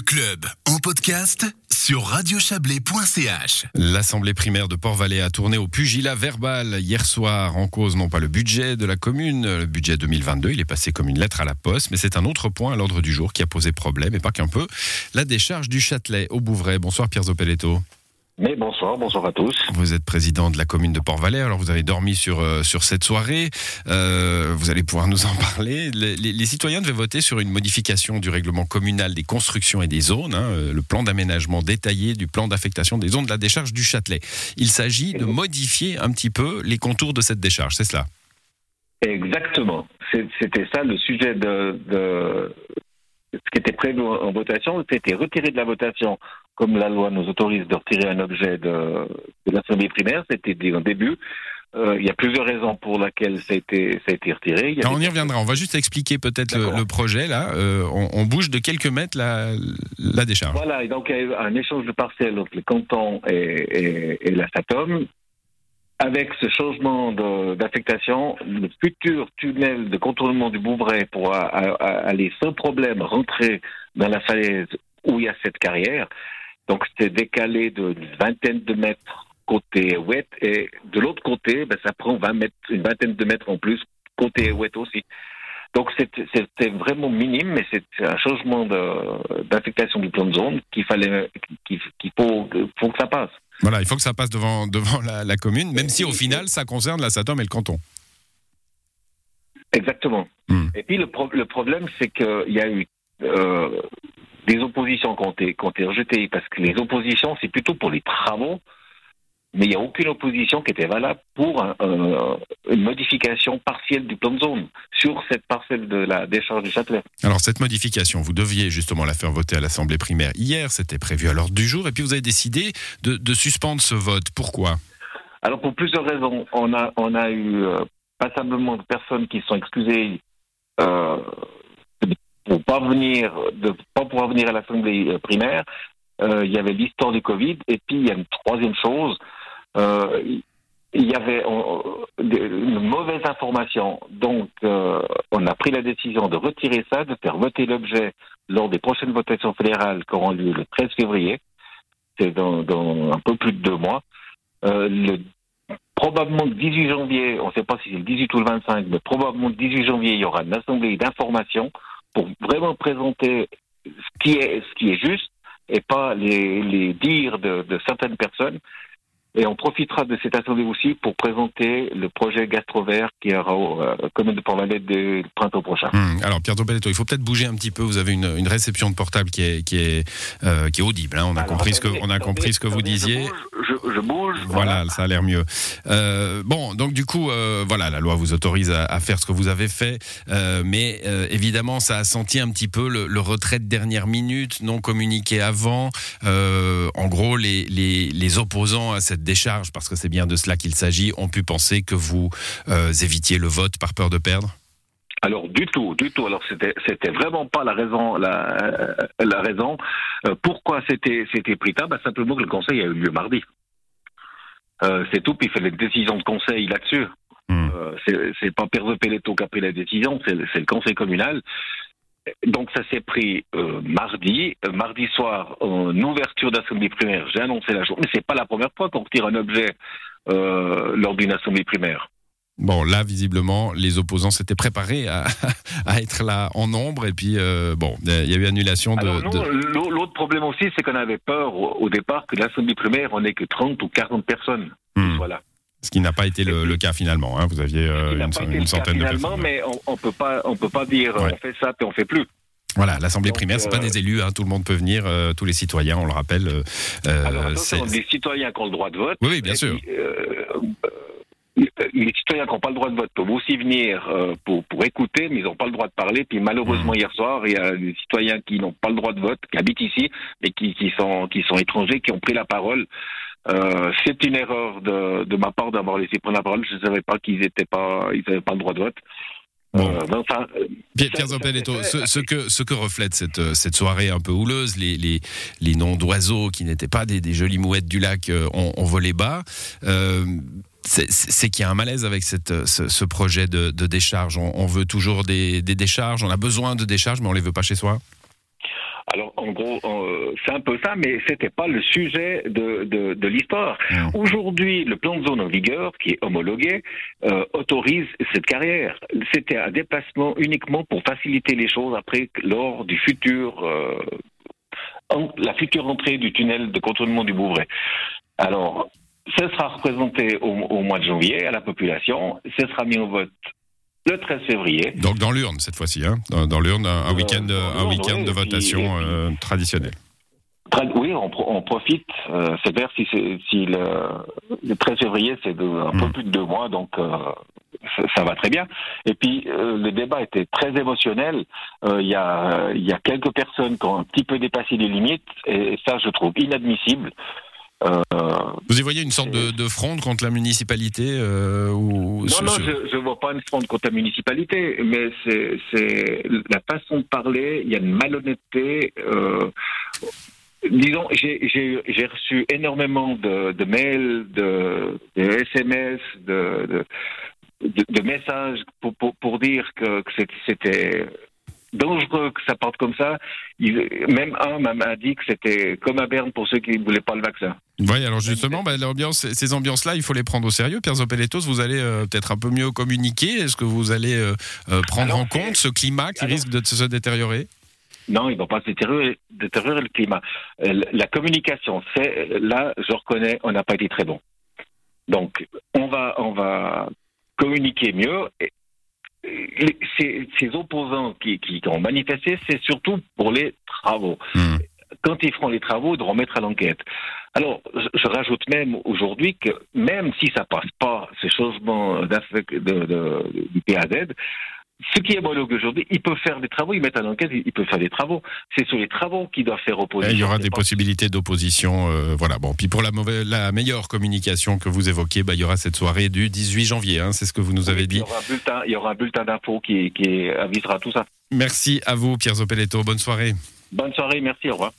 Le club en podcast sur radiochablais.ch. L'assemblée primaire de Port-Valais a tourné au pugilat verbal hier soir en cause non pas le budget de la commune, le budget 2022, il est passé comme une lettre à la poste, mais c'est un autre point à l'ordre du jour qui a posé problème et pas qu'un peu, la décharge du Châtelet au Bouvray. Bonsoir Pierre Zopeletto. Mais bonsoir, bonsoir à tous. Vous êtes président de la commune de Port-Valais, alors vous avez dormi sur, euh, sur cette soirée, euh, vous allez pouvoir nous en parler. Les, les- les citoyens devaient voter sur une modification du règlement communal des constructions et des zones, hein, euh, le plan d'aménagement détaillé du plan d'affectation des zones de la décharge du Châtelet. Il s'agit de modifier un petit peu les contours de cette décharge, c'est cela? Exactement. C'était ça le sujet de, de ce qui était prévu en votation. C'était retiré de la votation, comme la loi nous autorise de retirer un objet de, de l'assemblée primaire. C'était dit au début. Euh, il y a plusieurs raisons pour lesquelles ça a été, ça a été retiré. Il y a Alors, on y reviendra, on va juste expliquer peut-être le, le projet là. Euh, on, on bouge de quelques mètres la, la décharge. Voilà, et donc il y a eu un échange de parcelles entre les cantons et, et- et la SATOM. Avec ce changement d'affectation, le futur tunnel de contournement du Bouvray pourra aller sans problème rentrer dans la falaise où il y a cette carrière. Donc c'est décalé d'une vingtaine de mètres côté ouest et de l'autre côté, ben, ça prend 20 mètres, une vingtaine de mètres en plus côté ouest aussi. Donc c'était vraiment minime, mais c'est un changement d'affectation du plan de zone qu'il fallait, qu'il faut, faut que ça passe. Voilà, il faut que ça passe devant, devant la, la commune, même si au final ça concerne la SATOM et le canton. Exactement. Hmm. Et puis le, pro- le problème, c'est qu'il y a eu euh, des oppositions qui ont, été, qui ont été rejetées, parce que les oppositions, c'est plutôt pour les travaux, mais il n'y a aucune opposition qui était valable pour un- un- une modification partielle du plan de zone sur cette parcelle de la décharge du Châtelet. Alors cette modification, vous deviez justement la faire voter à l'Assemblée primaire hier, c'était prévu à l'ordre du jour, et puis vous avez décidé de, de suspendre ce vote. Pourquoi? Alors pour plusieurs raisons, on a on a eu euh, passablement de personnes qui se sont excusées euh, pour pas pas pouvoir venir à l'assemblée euh, primaire. Euh, il y avait l'histoire du Covid et puis il y a une troisième chose. euh, il y avait une mauvaise information, donc on a pris la décision de retirer ça, de faire voter l'objet lors des prochaines votations fédérales qui auront lieu le 13 février. C'est dans, un peu plus de deux mois. Le probablement le 18 janvier, on ne sait pas si c'est le 18 ou le 25, mais probablement le 18 janvier, il y aura une assemblée d'information pour vraiment présenter ce qui est, ce qui est juste et pas les, les dires de, de certaines personnes. Et on profitera de cette assemblée aussi pour présenter le projet Gastrovert qui aura au euh, commune de Port-Valais dès le printemps prochain. Hum, Alors Pierre Dobeletto, il faut peut-être bouger un petit peu. Vous avez une, une réception de portable qui est, qui est, euh, qui est audible. hein. On a Alors, compris ce que, on a compris ce que vous disiez. Je je, bouge, Voilà, ça a l'air mieux. Euh, bon, donc du coup, euh, voilà, la loi vous autorise à, à faire ce que vous avez fait, euh, mais évidemment, ça a senti un petit peu le, le retrait de dernière minute, non communiqué avant. En gros, les, les, les opposants à cette décharge, parce que c'est bien de cela qu'il s'agit, ont pu penser que vous évitiez le vote par peur de perdre? Alors du tout, du tout. Alors c'était c'était vraiment pas la raison la la raison. Euh, pourquoi c'était c'était pris tard bah, simplement que le conseil a eu lieu mardi. Euh, c'est tout. Puis il fait les décisions de conseil là-dessus. Hmm. Euh, c'est pas Pierre Pelleto qui a pris la décision, c'est le, conseil communal. Donc ça s'est pris euh, mardi, Euh, mardi soir en ouverture d'assemblée primaire. J'ai annoncé la journée, mais c'est pas la première fois qu'on retire un objet euh, lors d'une assemblée primaire. Bon, là, visiblement, les opposants s'étaient préparés à, à être là en nombre, et puis, euh, bon, il y a eu annulation de... L'autre problème aussi, c'est qu'on avait peur au, départ que l'assemblée primaire, on n'ait que 30 ou 40 personnes. Hmm. Voilà. Ce qui n'a pas été le, le cas finalement. hein. Vous aviez euh, une, pas une centaine de finalement, personnes. mais on, on peut pas, on peut pas dire Ouais. on fait ça puis on fait plus. Voilà, l'Assemblée primaire, c'est pas euh, des élus, hein, tout le monde peut venir, euh, tous les citoyens, on le rappelle. euh, Alors attention, des citoyens qui ont le droit de vote. Oui, oui, bien sûr. puis, euh, les citoyens qui n'ont pas le droit de vote peuvent aussi venir euh, pour, pour écouter, mais ils n'ont pas le droit de parler. Puis malheureusement, Hmm. hier soir, il y a des citoyens qui n'ont pas le droit de vote, qui habitent ici, mais qui, qui, sont, qui sont étrangers, qui ont pris la parole. Euh, c'est une erreur de, de ma part d'avoir laissé prendre la parole. Je ne savais pas qu'ils n'étaient pas, ils n'avaient pas le droit de vote. Bon. Euh, mais enfin, euh, Pierre, ça- Pierre ça Zoppel-Eto, fait- ce, ce que, ce que reflète cette, cette soirée un peu houleuse, les, les, les noms d'oiseaux qui n'étaient pas des, des jolies mouettes du lac ont, volé bas. Euh, c'est- qu'il y a un malaise avec cette, euh, ce, ce projet de, de décharge. On, on veut toujours des, des décharges, on a besoin de décharges, mais on les veut pas chez soi. Alors, en gros, euh, c'est un peu ça, mais c'était pas le sujet de, de, de l'histoire. Aujourd'hui, le plan de zone en vigueur, qui est homologué, euh, autorise cette carrière. C'était un déplacement uniquement pour faciliter les choses après, lors du futur, euh, en- la future entrée du tunnel de contournement du Bouvray. Alors, ce sera représenté au, au mois de janvier à la population. Ce sera mis au vote le 13 février. Donc dans l'urne cette fois-ci, hein dans, dans l'urne, un, Euh, week-end, un week-end oui, de votation puis- euh, traditionnel. Tra- Oui, on, pro- on profite. Euh, c'est vers si, le, le 13 février, c'est un peu Mm. plus de deux mois, donc euh, ça, ça va très bien. Et puis euh, le débat était très émotionnel. Il y, a, il y a quelques personnes qui ont un petit peu dépassé les limites, et ça, je trouve inadmissible. Euh, Vous y voyez une sorte de, de fronde contre la municipalité euh, ou non, ce- non, ce- je ne vois pas une fronde contre la municipalité, mais c'est la façon de parler. Il y a une malhonnêteté. Euh, disons, j'ai- reçu énormément de, de mails, de, de SMS, de, messages pour, pour, pour dire que, c'était dangereux que ça parte comme ça. Il- même un m'a dit que c'était comme à Berne pour ceux qui ne voulaient pas le vaccin. Oui, alors justement, bah, ces ambiances-là, il faut les prendre au sérieux. Pierre Zopeletos, vous allez euh, peut-être un peu mieux communiquer. Est-ce que vous allez euh, euh, prendre Alors, en compte ce climat qui alors- risque de se détériorer? Non, il ne va pas se détériorer, détériorer le climat. La communication, c'est là, je reconnais, on n'a pas été très bon. Donc, on va, on va communiquer mieux. Et- et Ces, ces opposants qui, qui ont manifesté, c'est surtout pour les travaux. Hmm. Quand ils feront les travaux, ils devront mettre à l'enquête. Alors, je, je rajoute même aujourd'hui que même si ça passe pas, ces changements d'affect- de, de- du PAZ, ce qui est homologue aujourd'hui, ils peuvent faire des travaux, ils mettent à l'enquête, ils ils peuvent faire des travaux. C'est sur les travaux qu'ils doivent faire opposition. Il y aura des possibilités d'opposition. euh, voilà. Bon, puis pour la, mauvaise, la meilleure communication que vous évoquez, bah, il y aura cette soirée du 18 janvier. hein, c'est ce que vous nous avez Il dit. y aura un bulletin, il y aura un bulletin d'info qui, qui avisera tout ça. Merci à vous, Pierre Zopeletto. Bonne soirée. Bonne soirée, merci, au revoir.